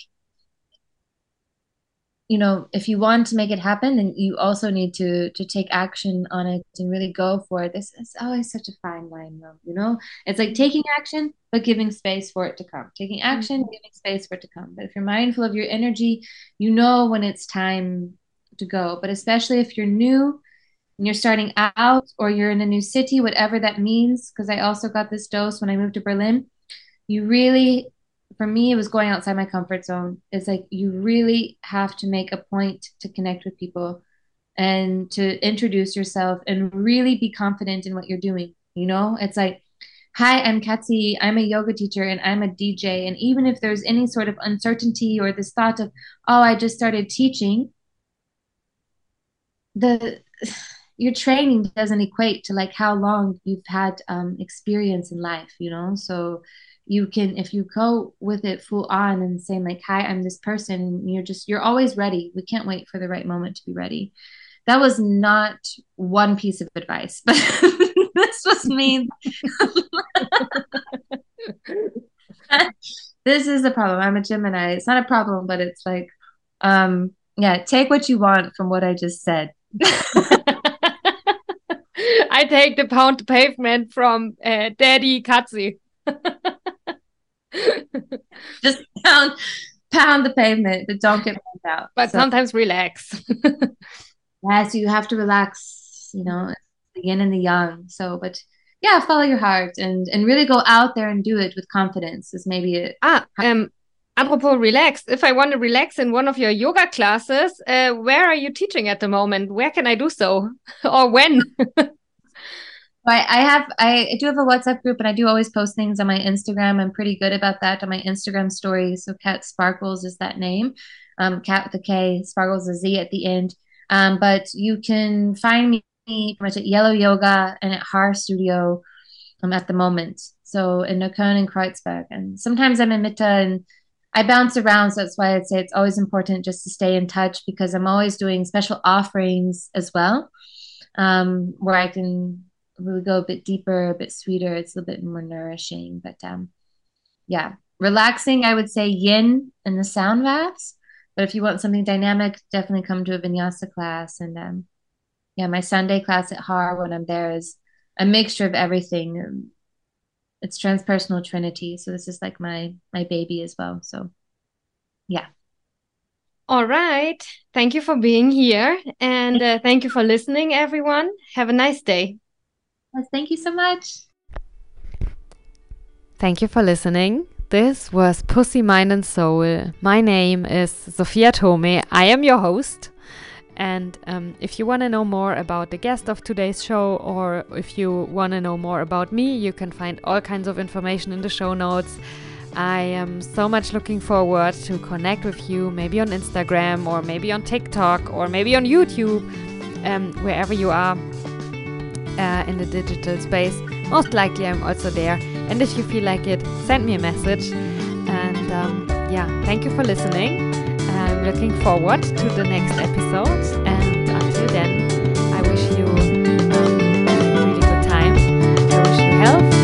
B: you know if you want to make it happen then you also need to to take action on it and really go for it. This is always such a fine line though you know? It's like taking action but giving space for it to come. Taking action mm-hmm. giving space for it to come. But if you're mindful of your energy you know when it's time to go. But especially if you're new and you're starting out or you're in a new city whatever that means because i also got this dose when i moved to berlin you really for me, it was going outside my comfort zone. It's like you really have to make a point to connect with people and to introduce yourself and really be confident in what you're doing. You know, it's like, hi, I'm Katzi. I'm a yoga teacher and I'm a DJ. And even if there's any sort of uncertainty or this thought of, oh, I just started teaching, the your training doesn't equate to like how long you've had um, experience in life, you know. So you can if you go with it full on and saying like hi i'm this person and you're just you're always ready. We can't wait for the right moment to be ready. That was not one piece of advice [LAUGHS] but this was me. [LAUGHS] This is a problem. I'm a gemini. It's not a problem but it's like um yeah take what you want from what i just said [LAUGHS]
C: i take the pound pavement from uh, daddy katzi [LAUGHS]
B: just pound pound the pavement, but don't get burned out.
C: But so, sometimes relax. [LAUGHS]
B: yeah, so you have to relax, you know, the yin and the yang. So, but yeah, follow your heart and and really go out there and do it with confidence. Is maybe it.
C: Ah, um, apropos relax. If I want to relax in one of your yoga classes, uh, where are you teaching at the moment? Where can I do so, [LAUGHS] or when?
B: I, I have I do have a WhatsApp group and I do always post things on my Instagram. I'm pretty good about that on my Instagram stories. So Kat Sparklez is that name. Um, Cat with a K, Sparkles a Z at the end. Um, but you can find me pretty much at Yellow Yoga and at Har Studio um, at the moment. So in Neukölln and Kreuzberg. And sometimes I'm in Mitte and I bounce around. So that's why I'd say it's always important just to stay in touch because I'm always doing special offerings as well um, where I can we go a bit deeper, a bit sweeter. It's a little bit more nourishing. But um, yeah, relaxing. I would say yin and the sound baths. But if you want something dynamic, definitely come to a vinyasa class. And um, yeah, my Sunday class at Har when I'm there is a mixture of everything. It's transpersonal trinity. So this is like my my baby as well. So yeah.
A: All right. Thank you for being here. And uh, thank you for listening, everyone. Have a nice day.
B: Yes, thank you so much.
A: Thank you for listening. This was Pussy, Mind, and Soul. My name is Sophia Thome. I am your host. And um, if you want to know more about the guest of today's show, or if you want to know more about me, you can find all kinds of information in the show notes. I am so much looking forward to connect with you, maybe on Instagram, or maybe on TikTok, or maybe on YouTube, um, wherever you are uh, in the digital space, most likely I'm also there. And if you feel like it, send me a message. And um, yeah, thank you for listening. I'm looking forward to the next episode. And until then, I wish you um, a really good time. I wish you health.